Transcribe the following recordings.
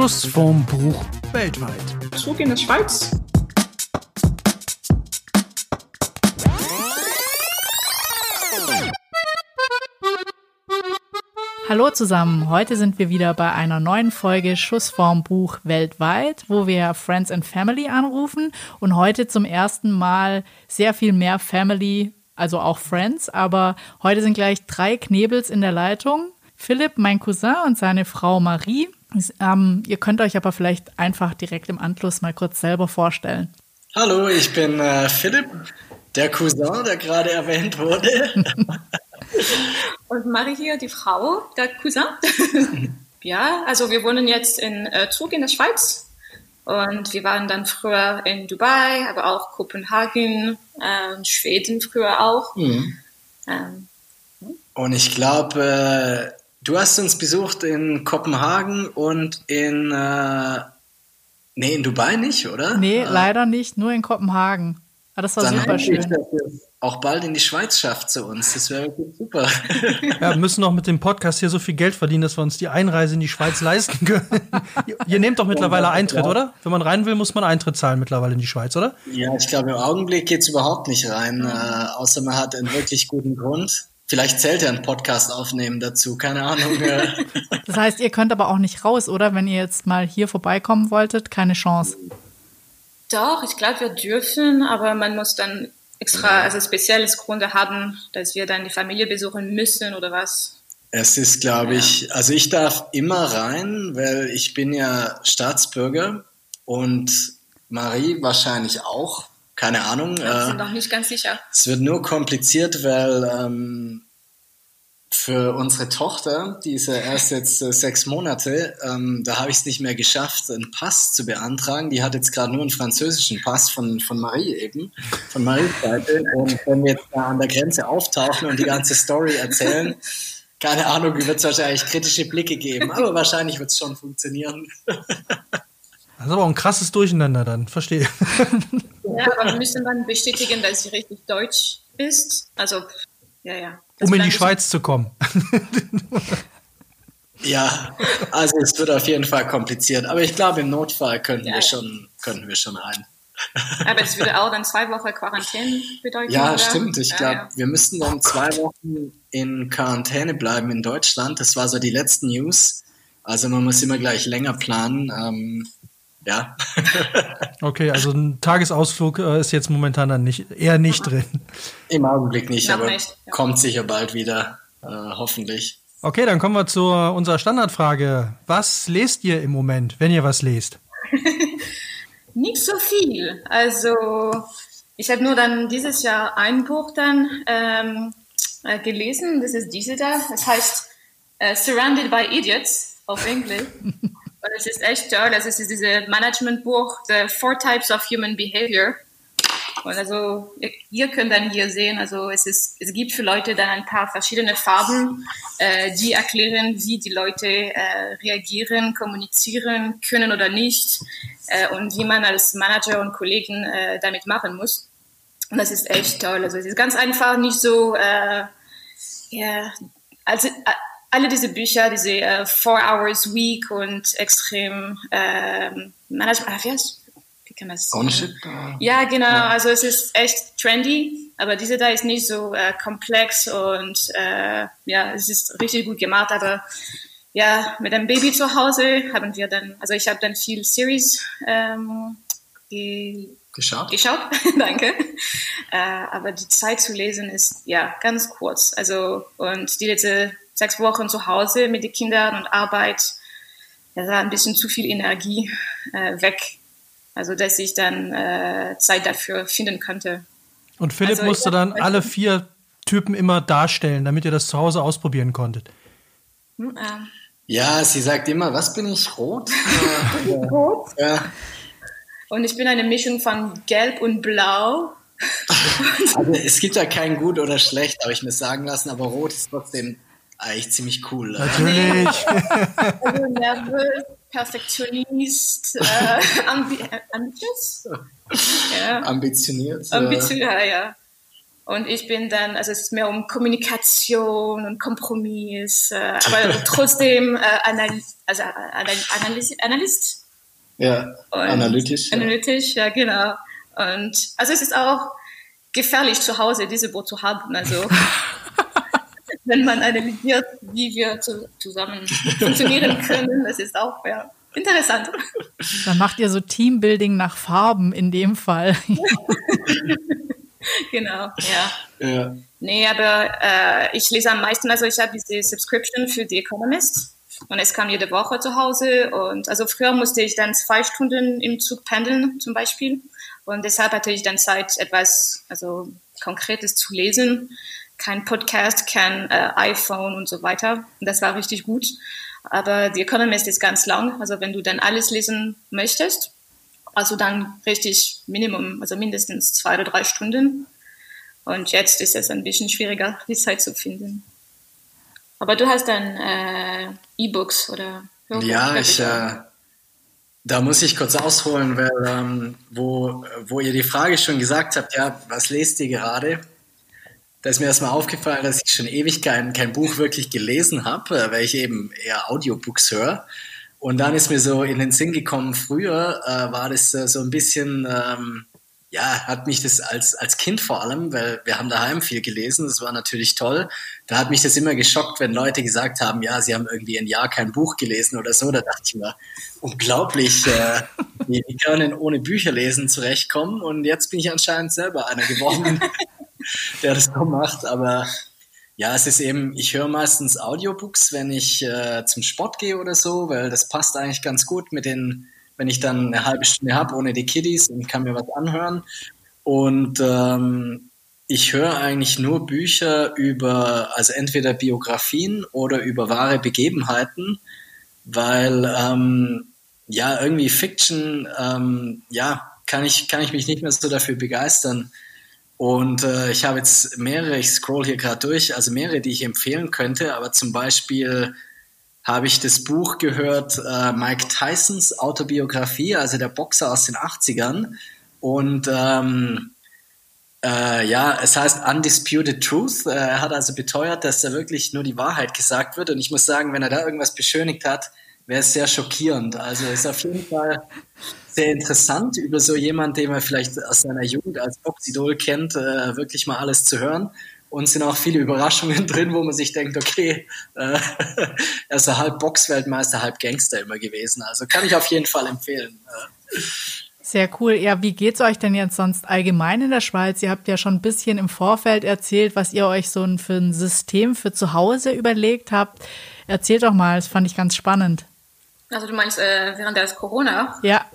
Schuss vom Buch weltweit. Zug in die Schweiz. Hallo zusammen, heute sind wir wieder bei einer neuen Folge Schuss vorm Buch weltweit, wo wir Friends and Family anrufen und heute zum ersten Mal sehr viel mehr Family, also auch Friends, aber heute sind gleich drei Knebels in der Leitung. Philipp, mein Cousin und seine Frau Marie. Ähm, ihr könnt euch aber vielleicht einfach direkt im Anschluss mal kurz selber vorstellen. Hallo, ich bin äh, Philipp, der Cousin, der gerade erwähnt wurde. Und Marie hier, die Frau, der Cousin. ja, also wir wohnen jetzt in äh, Zug in der Schweiz. Und wir waren dann früher in Dubai, aber auch Kopenhagen, äh, Schweden früher auch. Mhm. Ähm, und ich glaube, äh, du hast uns besucht in Kopenhagen und in, äh, nee, in Dubai nicht, oder? Nee, ah. leider nicht, nur in Kopenhagen. Aber ah, das war dann super schön. Ich, auch bald in die Schweiz schafft zu uns. Das wäre super. Ja, wir müssen noch mit dem Podcast hier so viel Geld verdienen, dass wir uns die Einreise in die Schweiz leisten können. Ihr nehmt doch mittlerweile Eintritt, oder? Wenn man rein will, muss man Eintritt zahlen mittlerweile in die Schweiz, oder? Ja, ich glaube, im Augenblick geht es überhaupt nicht rein, äh, außer man hat einen wirklich guten Grund. Vielleicht zählt er einen Podcast aufnehmen dazu, keine Ahnung. das heißt, ihr könnt aber auch nicht raus, oder? Wenn ihr jetzt mal hier vorbeikommen wolltet, keine Chance. Doch, ich glaube, wir dürfen, aber man muss dann extra, also spezielles Gründe haben, dass wir dann die Familie besuchen müssen oder was? Es ist, glaube ich, also ich darf immer rein, weil ich bin ja Staatsbürger und Marie wahrscheinlich auch. Keine Ahnung. Wir sind äh, noch nicht ganz sicher. Es wird nur kompliziert, weil ähm, für unsere Tochter, die ist ja erst jetzt äh, sechs Monate, ähm, da habe ich es nicht mehr geschafft, einen Pass zu beantragen. Die hat jetzt gerade nur einen französischen Pass von, von Marie eben, von Maries Seite. Und wenn wir jetzt da an der Grenze auftauchen und die ganze Story erzählen, keine Ahnung, wird es wahrscheinlich kritische Blicke geben, aber wahrscheinlich wird es schon funktionieren. Das ist aber auch ein krasses Durcheinander dann, verstehe. Ja, aber wir müssen dann bestätigen, dass sie richtig deutsch ist. Also, ja, ja um in die Schweiz zu kommen. ja, also es wird auf jeden Fall kompliziert. Aber ich glaube, im Notfall könnten ja, wir schon, könnten wir schon rein. Aber das würde auch dann zwei Wochen Quarantäne bedeuten. Ja, oder? stimmt. Ich glaube, ja, ja. wir müssten dann zwei Wochen in Quarantäne bleiben in Deutschland. Das war so die letzten News. Also man muss immer gleich länger planen. Ähm, ja. okay, also ein Tagesausflug äh, ist jetzt momentan dann nicht, eher nicht drin. Im Augenblick nicht, Noch aber nicht, ja. kommt sicher bald wieder, äh, hoffentlich. Okay, dann kommen wir zu unserer Standardfrage. Was lest ihr im Moment, wenn ihr was lest? nicht so viel. Also ich habe nur dann dieses Jahr ein Buch dann ähm, äh, gelesen. Das ist diese da. Es heißt uh, Surrounded by Idiots auf Englisch. Und es ist echt toll. Also es ist dieses Managementbuch, The Four Types of Human Behavior. Und also ihr könnt dann hier sehen, also es ist, es gibt für Leute dann ein paar verschiedene Farben, äh, die erklären, wie die Leute äh, reagieren, kommunizieren können oder nicht äh, und wie man als Manager und Kollegen äh, damit machen muss. Und das ist echt toll. Also es ist ganz einfach, nicht so, äh, ja, also äh, alle diese Bücher, diese äh, Four Hours Week und extrem äh, Management, ah, wie, heißt, wie kann man das Ownership? Ja, genau. Ja. Also es ist echt trendy, aber diese da ist nicht so äh, komplex und äh, ja, es ist richtig gut gemacht. Aber ja, mit einem Baby zu Hause haben wir dann, also ich habe dann viel Series ähm, ge geschaut. Geschaut, danke. Äh, aber die Zeit zu lesen ist ja ganz kurz. Also und die letzte sechs Wochen zu Hause mit den Kindern und Arbeit, da war ein bisschen zu viel Energie äh, weg. Also, dass ich dann äh, Zeit dafür finden könnte. Und Philipp also, musste dann alle vier Typen immer darstellen, damit ihr das zu Hause ausprobieren konntet. Hm, äh. Ja, sie sagt immer, was bin ich, rot? rot? Ja. Und ich bin eine Mischung von gelb und blau. also es gibt ja kein gut oder schlecht, habe ich mir sagen lassen, aber rot ist trotzdem eigentlich ziemlich cool. Natürlich. also nervös, Perfektionist, äh, ambi ambitious. Ja. Ambitioniert. Ambitioniert, ja. Und ich bin dann, also es ist mehr um Kommunikation und Kompromiss, äh, aber trotzdem äh, Anal also Analyst, Analyst. Ja, und analytisch. Analytisch, ja. ja, genau. Und also es ist auch gefährlich zu Hause diese Boot zu haben. Also wenn man analysiert, wie wir zu, zusammen funktionieren können, das ist auch ja, interessant. Dann macht ihr so Teambuilding nach Farben in dem Fall. genau, ja. ja. Nee, aber äh, ich lese am meisten, also ich habe diese Subscription für The Economist und es kam jede Woche zu Hause und also früher musste ich dann zwei Stunden im Zug pendeln zum Beispiel und deshalb hatte ich dann Zeit, etwas also Konkretes zu lesen. Kein Podcast, kein äh, iPhone und so weiter. Das war richtig gut. Aber The Economist ist ganz lang. Also wenn du dann alles lesen möchtest, also dann richtig Minimum, also mindestens zwei oder drei Stunden. Und jetzt ist es ein bisschen schwieriger, die Zeit zu finden. Aber du hast dann äh, E-Books oder Hörbuch, Ja, ich, äh, da muss ich kurz ausholen, weil ähm, wo, wo ihr die Frage schon gesagt habt, ja, was lest ihr gerade? Da ist mir erstmal aufgefallen, dass ich schon ewig kein, kein Buch wirklich gelesen habe, äh, weil ich eben eher Audiobooks höre. Und dann ist mir so in den Sinn gekommen, früher äh, war das äh, so ein bisschen, ähm, ja, hat mich das als, als Kind vor allem, weil wir haben daheim viel gelesen, das war natürlich toll. Da hat mich das immer geschockt, wenn Leute gesagt haben, ja, sie haben irgendwie ein Jahr kein Buch gelesen oder so. Da dachte ich mir, unglaublich, äh, die, die können ohne Bücher lesen zurechtkommen. Und jetzt bin ich anscheinend selber einer geworden, der das so macht. Aber ja, es ist eben, ich höre meistens Audiobooks, wenn ich äh, zum Sport gehe oder so, weil das passt eigentlich ganz gut mit den wenn ich dann eine halbe Stunde habe ohne die Kiddies und kann mir was anhören. Und ähm, ich höre eigentlich nur Bücher über, also entweder Biografien oder über wahre Begebenheiten, weil ähm, ja irgendwie Fiction, ähm, ja kann ich kann ich mich nicht mehr so dafür begeistern. Und äh, ich habe jetzt mehrere, ich scroll hier gerade durch, also mehrere, die ich empfehlen könnte, aber zum Beispiel habe ich das Buch gehört, äh, Mike Tysons Autobiografie, also der Boxer aus den 80ern. Und ähm, äh, ja, es heißt Undisputed Truth. Äh, er hat also beteuert, dass da wirklich nur die Wahrheit gesagt wird. Und ich muss sagen, wenn er da irgendwas beschönigt hat, wäre es sehr schockierend. Also ist auf jeden Fall sehr interessant, über so jemanden, den man vielleicht aus seiner Jugend als Boxidol kennt, äh, wirklich mal alles zu hören. Und sind auch viele Überraschungen drin, wo man sich denkt, okay, äh, er ist halb Boxweltmeister, halb Gangster immer gewesen. Also kann ich auf jeden Fall empfehlen. Sehr cool. Ja, wie geht's euch denn jetzt sonst allgemein in der Schweiz? Ihr habt ja schon ein bisschen im Vorfeld erzählt, was ihr euch so für ein System für zu Hause überlegt habt. Erzählt doch mal, das fand ich ganz spannend. Also du meinst äh, während der Corona? Ja.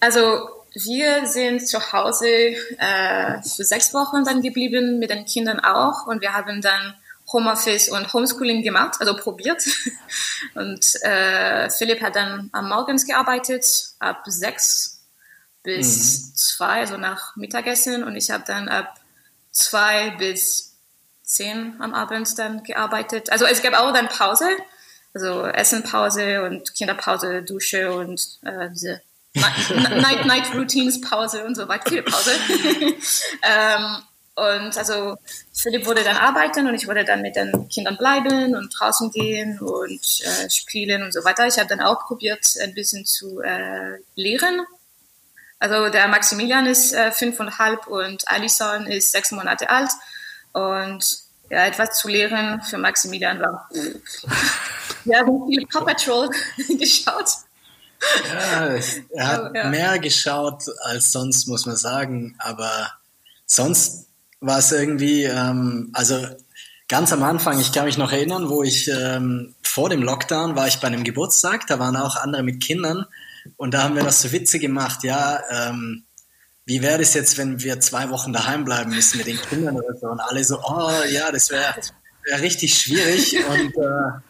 Also wir sind zu Hause äh, für sechs Wochen dann geblieben, mit den Kindern auch. Und wir haben dann Homeoffice und Homeschooling gemacht, also probiert. Und äh, Philipp hat dann am Morgens gearbeitet, ab sechs bis mhm. zwei, also nach Mittagessen. Und ich habe dann ab zwei bis zehn am Abend dann gearbeitet. Also es gab auch dann Pause, also Essenpause und Kinderpause, Dusche und äh, diese Night, Night Routines Pause und so weiter, viele Pause. ähm, und also Philipp wurde dann arbeiten und ich wurde dann mit den Kindern bleiben und draußen gehen und äh, spielen und so weiter. Ich habe dann auch probiert, ein bisschen zu äh, lehren. Also der Maximilian ist äh, fünfeinhalb und Alison ist sechs Monate alt. Und ja, etwas zu lehren für Maximilian war. Wir haben viel Paw Patrol geschaut. Ja, er hat oh, ja. mehr geschaut als sonst, muss man sagen. Aber sonst war es irgendwie, ähm, also ganz am Anfang, ich kann mich noch erinnern, wo ich ähm, vor dem Lockdown war ich bei einem Geburtstag, da waren auch andere mit Kindern und da haben wir das so Witze gemacht, ja, ähm, wie wäre das jetzt, wenn wir zwei Wochen daheim bleiben müssen mit den Kindern oder so und alle so, oh ja, das wäre wär richtig schwierig und äh,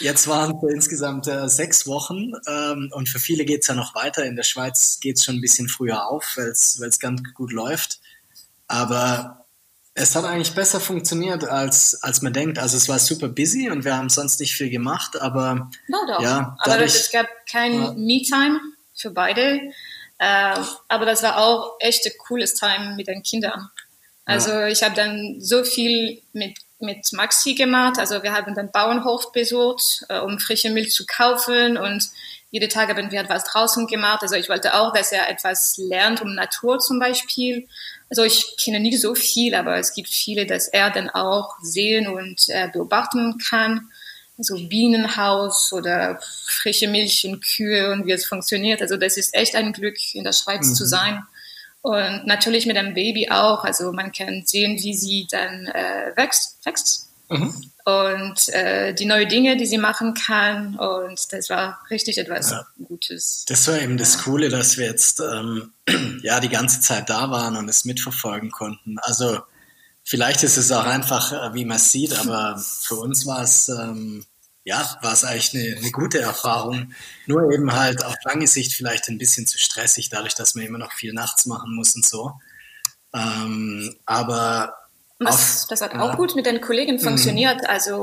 Jetzt waren es insgesamt äh, sechs Wochen ähm, und für viele geht es ja noch weiter. In der Schweiz geht es schon ein bisschen früher auf, weil es ganz gut läuft. Aber es hat eigentlich besser funktioniert, als, als man denkt. Also es war super busy und wir haben sonst nicht viel gemacht, aber no, doch. ja. Dadurch, aber es gab kein ja. Me-Time für beide. Äh, aber das war auch echt ein cooles Time mit den Kindern. Also ich habe dann so viel mit mit Maxi gemacht. Also wir haben dann Bauernhof besucht, äh, um frische Milch zu kaufen und jede Tag haben wir etwas draußen gemacht. Also ich wollte auch, dass er etwas lernt um Natur zum Beispiel. Also ich kenne nicht so viel, aber es gibt viele, dass er dann auch sehen und äh, beobachten kann. Also Bienenhaus oder frische Milch und Kühe und wie es funktioniert. Also das ist echt ein Glück, in der Schweiz mhm. zu sein. Und natürlich mit einem Baby auch. Also man kann sehen, wie sie dann äh, wächst. wächst. Mhm. Und äh, die neuen Dinge, die sie machen kann. Und das war richtig etwas ja. Gutes. Das war eben das Coole, dass wir jetzt ähm, ja die ganze Zeit da waren und es mitverfolgen konnten. Also vielleicht ist es auch einfach, äh, wie man sieht, aber für uns war es ähm, ja, war es eigentlich eine, eine, gute Erfahrung. Nur eben halt auf lange Sicht vielleicht ein bisschen zu stressig, dadurch, dass man immer noch viel nachts machen muss und so. Ähm, aber das, das hat auch ja. gut mit den Kollegen mhm. funktioniert. Mhm. Also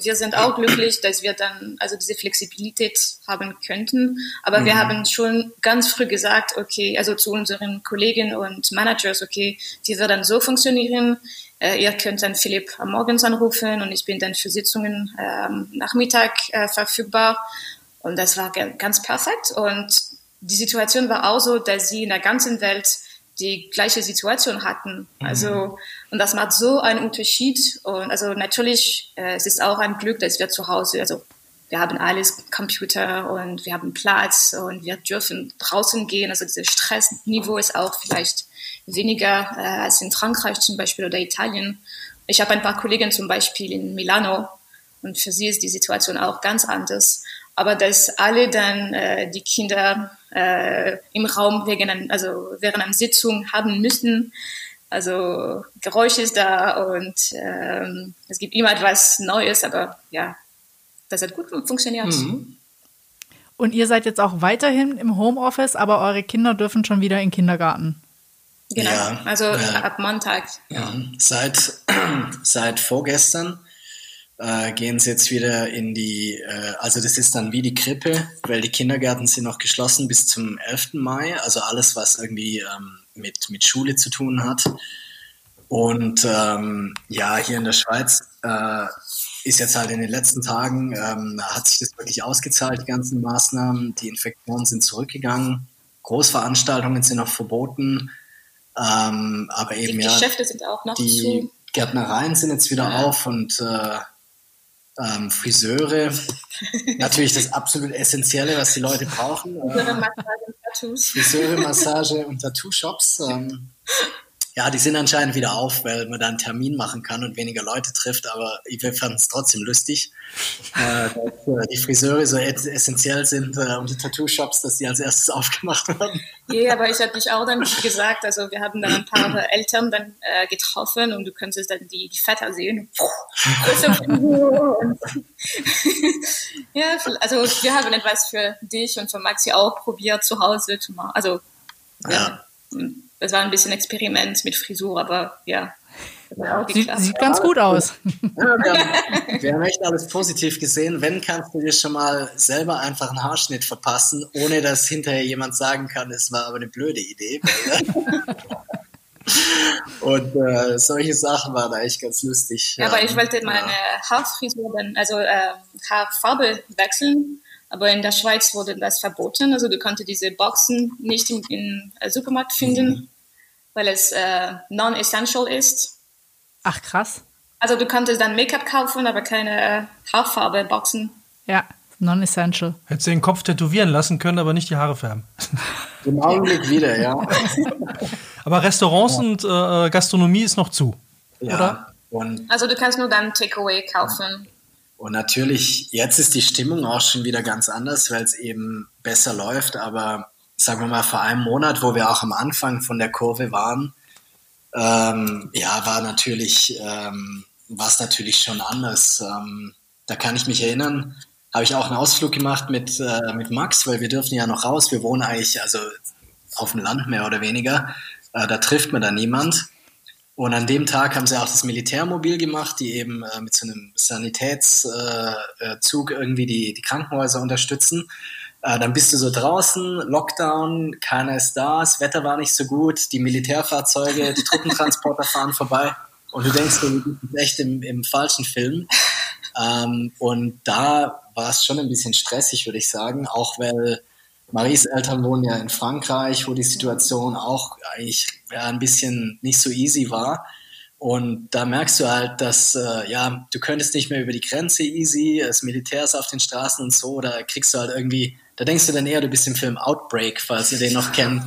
wir sind auch glücklich, dass wir dann also diese Flexibilität haben könnten. Aber mhm. wir haben schon ganz früh gesagt, okay, also zu unseren Kollegen und Managers, okay, wie wird dann so funktionieren. Äh, ihr könnt dann Philipp morgens anrufen und ich bin dann für Sitzungen ähm, Nachmittag äh, verfügbar. Und das war ganz perfekt. Und die Situation war auch so, dass sie in der ganzen Welt die gleiche Situation hatten. Mhm. Und das macht so einen Unterschied. Und also natürlich, äh, es ist auch ein Glück, dass wir zu Hause, also wir haben alles Computer und wir haben Platz und wir dürfen draußen gehen. Also dieses Stressniveau ist auch vielleicht weniger äh, als in Frankreich zum Beispiel oder Italien. Ich habe ein paar Kollegen zum Beispiel in Milano und für sie ist die Situation auch ganz anders. Aber dass alle dann äh, die Kinder äh, im Raum wegen also während einer Sitzung haben müssen, also Geräusch ist da und ähm, es gibt immer etwas Neues, aber ja, das hat gut funktioniert. Mhm. Und ihr seid jetzt auch weiterhin im Homeoffice, aber eure Kinder dürfen schon wieder in den Kindergarten. Genau, ja, also ja. ab Montag. Ja. Seit, seit vorgestern äh, gehen sie jetzt wieder in die, äh, also das ist dann wie die Krippe, weil die Kindergärten sind noch geschlossen bis zum 11. Mai, also alles, was irgendwie ähm, mit, mit Schule zu tun hat. Und ähm, ja, hier in der Schweiz äh, ist jetzt halt in den letzten Tagen, ähm, hat sich das wirklich ausgezahlt, die ganzen Maßnahmen. Die Infektionen sind zurückgegangen, Großveranstaltungen sind noch verboten. Ähm, aber eben die ja, Geschäfte sind auch noch die zu. Gärtnereien sind jetzt wieder ja. auf und äh, ähm, Friseure, natürlich das absolut Essentielle, was die Leute brauchen. Und Tattoos. Friseure, Massage und Tattoo-Shops. Ähm, ja, die sind anscheinend wieder auf, weil man da einen Termin machen kann und weniger Leute trifft, aber wir fanden es trotzdem lustig, äh, dass äh, die Friseure so essentiell sind äh, und die Tattoo-Shops, dass die als erstes aufgemacht werden. Ja, aber ich habe dich auch dann gesagt, also wir haben dann ein paar Eltern dann äh, getroffen und du könntest dann die, die Väter sehen. ja, also wir haben etwas für dich und für Maxi auch probiert zu Hause zu machen. Also ja. ja das war ein bisschen Experiment mit Frisur, aber ja. Sieht, sieht, ganz gut aus. Ja, wir, haben, wir, haben, echt alles positiv gesehen. Wenn, kannst du dir schon mal selber einfach einen Haarschnitt verpassen, ohne dass hinterher jemand sagen kann, es war aber eine blöde Idee. Und äh, solche Sachen waren da echt ganz lustig. Ja, aber ich wollte meine Haarfrisur dann, also äh, Haarfarbe wechseln aber in der Schweiz wurde das verboten. Also du konntest diese Boxen nicht im, im äh, Supermarkt finden, mhm. weil es äh, non-essential ist. Ach krass. Also du konntest dann Make-up kaufen, aber keine äh, Haarfarbe-Boxen. Ja, non-essential. Hättest du den Kopf tätowieren lassen können, aber nicht die Haare färben. Im Augenblick wieder, ja. aber Restaurants ja. und äh, Gastronomie ist noch zu, ja. oder? Und also du kannst nur dann Takeaway kaufen. Und natürlich, jetzt ist die Stimmung auch schon wieder ganz anders, weil es eben besser läuft. Aber sagen wir mal, vor einem Monat, wo wir auch am Anfang von der Kurve waren, ähm, ja, war natürlich, ähm, war es natürlich schon anders. Ähm, da kann ich mich erinnern, habe ich auch einen Ausflug gemacht mit, äh, mit Max, weil wir dürfen ja noch raus. Wir wohnen eigentlich also auf dem Land mehr oder weniger. Äh, da trifft man da niemand. Und an dem Tag haben sie auch das Militärmobil gemacht, die eben äh, mit so einem Sanitätszug äh, äh irgendwie die, die Krankenhäuser unterstützen. Äh, dann bist du so draußen, Lockdown, keiner ist da, das Wetter war nicht so gut, die Militärfahrzeuge, die Truppentransporter fahren vorbei und du denkst, du bist echt im, im falschen Film. Ähm, und da war es schon ein bisschen stressig, würde ich sagen, auch weil Maries Eltern wohnen ja in Frankreich, wo die Situation auch eigentlich ja, ein bisschen nicht so easy war. Und da merkst du halt, dass äh, ja, du könntest nicht mehr über die Grenze easy, das Militär ist auf den Straßen und so, da kriegst du halt irgendwie, da denkst du dann eher, du bist im Film Outbreak, falls ihr den noch kennt.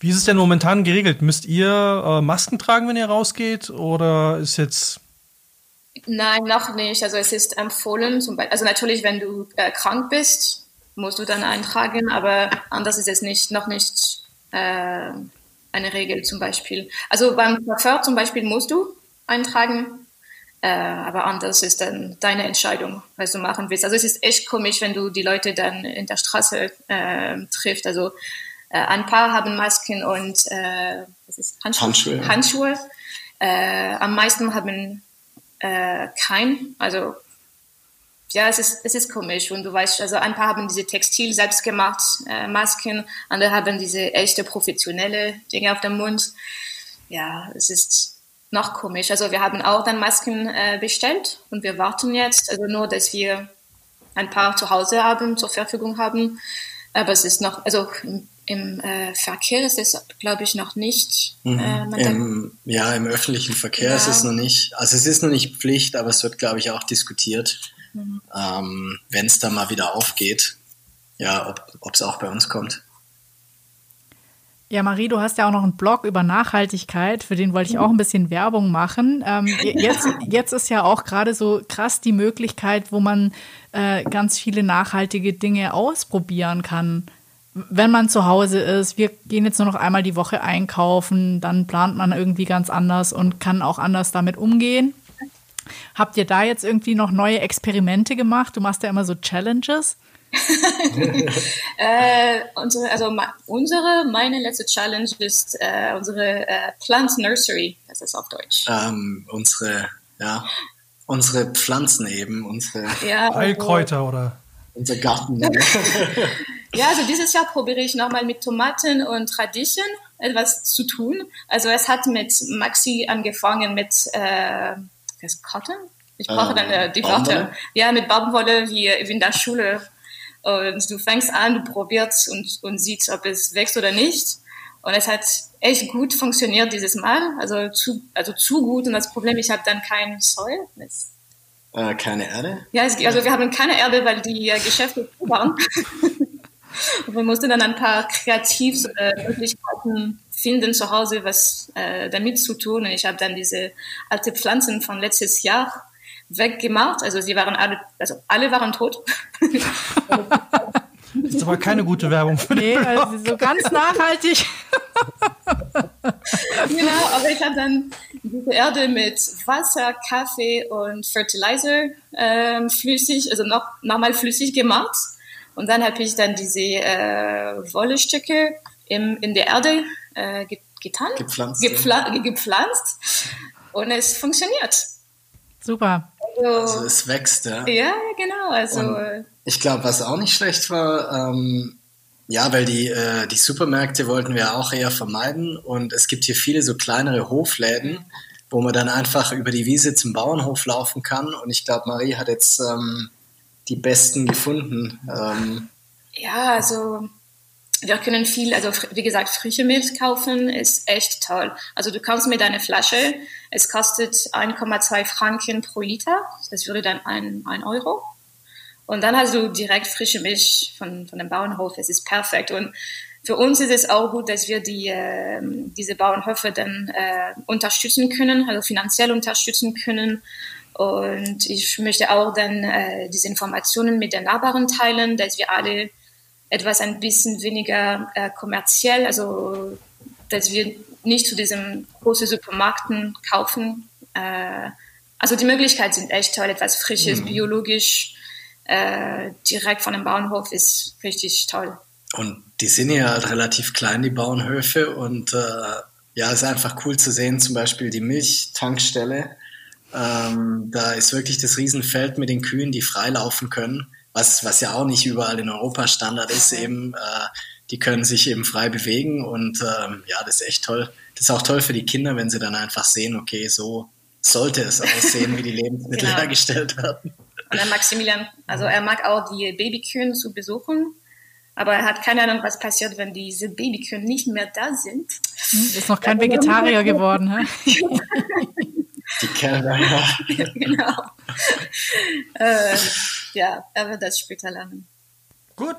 Wie ist es denn momentan geregelt? Müsst ihr äh, Masken tragen, wenn ihr rausgeht? Oder ist jetzt. Nein, noch nicht. Also es ist empfohlen, zum Beispiel, also natürlich, wenn du äh, krank bist, musst du dann eintragen, aber anders ist es nicht, noch nicht äh, eine Regel zum Beispiel. Also beim Chauffeur zum Beispiel musst du eintragen, äh, aber anders ist dann deine Entscheidung, was du machen willst. Also es ist echt komisch, wenn du die Leute dann in der Straße äh, trifft. Also äh, ein paar haben Masken und äh, Handschuhe. Handschuhe. Handschuhe. Am meisten haben äh, kein, also ja, es ist, es ist komisch und du weißt, also ein paar haben diese Textil selbst gemacht, äh, Masken, andere haben diese echte professionelle Dinge auf dem Mund. Ja, es ist noch komisch. Also wir haben auch dann Masken äh, bestellt und wir warten jetzt, also nur, dass wir ein paar zu Hause haben, zur Verfügung haben. Aber es ist noch, also im äh, Verkehr ist es, glaube ich, noch nicht. Mhm. Äh, Im, ja, im öffentlichen Verkehr ja. ist es noch nicht. Also es ist noch nicht Pflicht, aber es wird, glaube ich, auch diskutiert mhm. ähm, wenn es da mal wieder aufgeht, ja, ob es auch bei uns kommt. Ja, Marie, du hast ja auch noch einen Blog über Nachhaltigkeit, für den wollte ich auch ein bisschen Werbung machen. Ähm, jetzt, jetzt ist ja auch gerade so krass die Möglichkeit, wo man äh, ganz viele nachhaltige Dinge ausprobieren kann. Wenn man zu Hause ist, wir gehen jetzt nur noch einmal die Woche einkaufen, dann plant man irgendwie ganz anders und kann auch anders damit umgehen. Habt ihr da jetzt irgendwie noch neue Experimente gemacht? Du machst ja immer so Challenges. äh, unsere, also unsere, meine letzte Challenge ist äh, unsere äh, Plant Nursery, das ist auf Deutsch. Ähm, unsere, ja, unsere Pflanzen eben, unsere ja, Heilkräuter oder unser Garten. ja, also dieses Jahr probiere ich nochmal mit Tomaten und Radieschen etwas zu tun. Also es hat mit Maxi angefangen mit äh, das Cotton? Ich brauche äh, dann äh, die Wörter. Ja, mit Baumwolle wie, in der Schule. Und du fängst an, du probierst und, und siehst, ob es wächst oder nicht. Und es hat echt gut funktioniert dieses Mal. Also zu, also zu gut. Und das Problem, ich habe dann kein Soil. Äh, keine Erde? Ja, es, also wir haben keine Erde, weil die Geschäfte zu waren. und wir mussten dann ein paar Kreativmöglichkeiten finden zu Hause, was äh, damit zu tun. Und ich habe dann diese alte Pflanzen von letztes Jahr weggemacht. Also sie waren alle, also alle waren tot. Das ist aber keine gute Werbung für Nee, also so ganz nachhaltig. genau, aber ich habe dann diese Erde mit Wasser, Kaffee und Fertilizer ähm, flüssig, also noch nochmal flüssig gemacht. Und dann habe ich dann diese äh, Wollestücke im, in der Erde äh, getan, gepflanzt, gepfla ja. gepflanzt und es funktioniert. Super. Also, also es wächst, ja. Ja, genau. Also und ich glaube, was auch nicht schlecht war, ähm, ja, weil die, äh, die Supermärkte wollten wir auch eher vermeiden und es gibt hier viele so kleinere Hofläden, wo man dann einfach über die Wiese zum Bauernhof laufen kann und ich glaube, Marie hat jetzt ähm, die besten gefunden. Ähm, ja, also wir können viel, also wie gesagt, frische Milch kaufen ist echt toll. Also du kannst mit einer Flasche, es kostet 1,2 Franken pro Liter, das würde dann ein, ein Euro. Und dann hast du direkt frische Milch von, von dem Bauernhof, es ist perfekt. Und für uns ist es auch gut, dass wir die, äh, diese Bauernhöfe dann äh, unterstützen können, also finanziell unterstützen können. Und ich möchte auch dann äh, diese Informationen mit den Nachbarn teilen, dass wir alle etwas ein bisschen weniger äh, kommerziell, also dass wir nicht zu diesen großen Supermärkten kaufen. Äh, also die Möglichkeiten sind echt toll, etwas Frisches, mhm. biologisch, äh, direkt von dem Bauernhof ist richtig toll. Und die sind ja halt relativ klein, die Bauernhöfe. Und äh, ja, es ist einfach cool zu sehen, zum Beispiel die Milchtankstelle. Ähm, da ist wirklich das Riesenfeld mit den Kühen, die frei laufen können was, was ja auch nicht überall in Europa Standard ist, eben, äh, die können sich eben frei bewegen und ähm, ja, das ist echt toll. Das ist auch toll für die Kinder, wenn sie dann einfach sehen, okay, so sollte es aussehen, wie die Lebensmittel genau. hergestellt werden. Und der Maximilian, also er mag auch die Babykühen zu besuchen, aber er hat keine Ahnung, was passiert, wenn diese Babykühen nicht mehr da sind. Hm, ist noch kein Vegetarier geworden, hä? Die ja. genau. äh, ja, er wird das später lernen. Gut.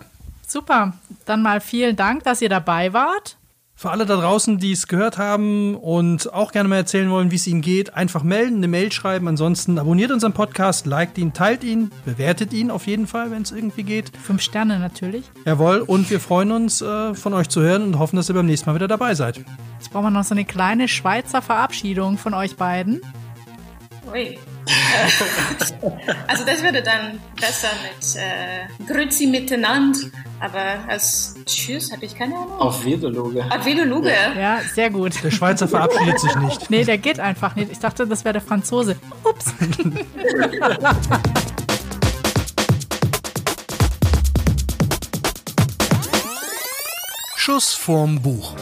Super. Dann mal vielen Dank, dass ihr dabei wart. Für alle da draußen, die es gehört haben und auch gerne mal erzählen wollen, wie es ihnen geht, einfach melden, eine Mail schreiben. Ansonsten abonniert unseren Podcast, liked ihn, teilt ihn, bewertet ihn auf jeden Fall, wenn es irgendwie geht. Fünf Sterne natürlich. Jawohl, und wir freuen uns, äh, von euch zu hören und hoffen, dass ihr beim nächsten Mal wieder dabei seid. Jetzt brauchen wir noch so eine kleine Schweizer Verabschiedung von euch beiden. Ui. also das würde dann besser mit äh, Grüezi miteinander, aber als Tschüss habe ich keine Ahnung. Auf Wiederluge. Auf Wiederluge. Ja, sehr gut. Der Schweizer verabschiedet sich nicht. Nee, der geht einfach nicht. Ich dachte, das wäre der Franzose. Ups. Schuss vorm Buch.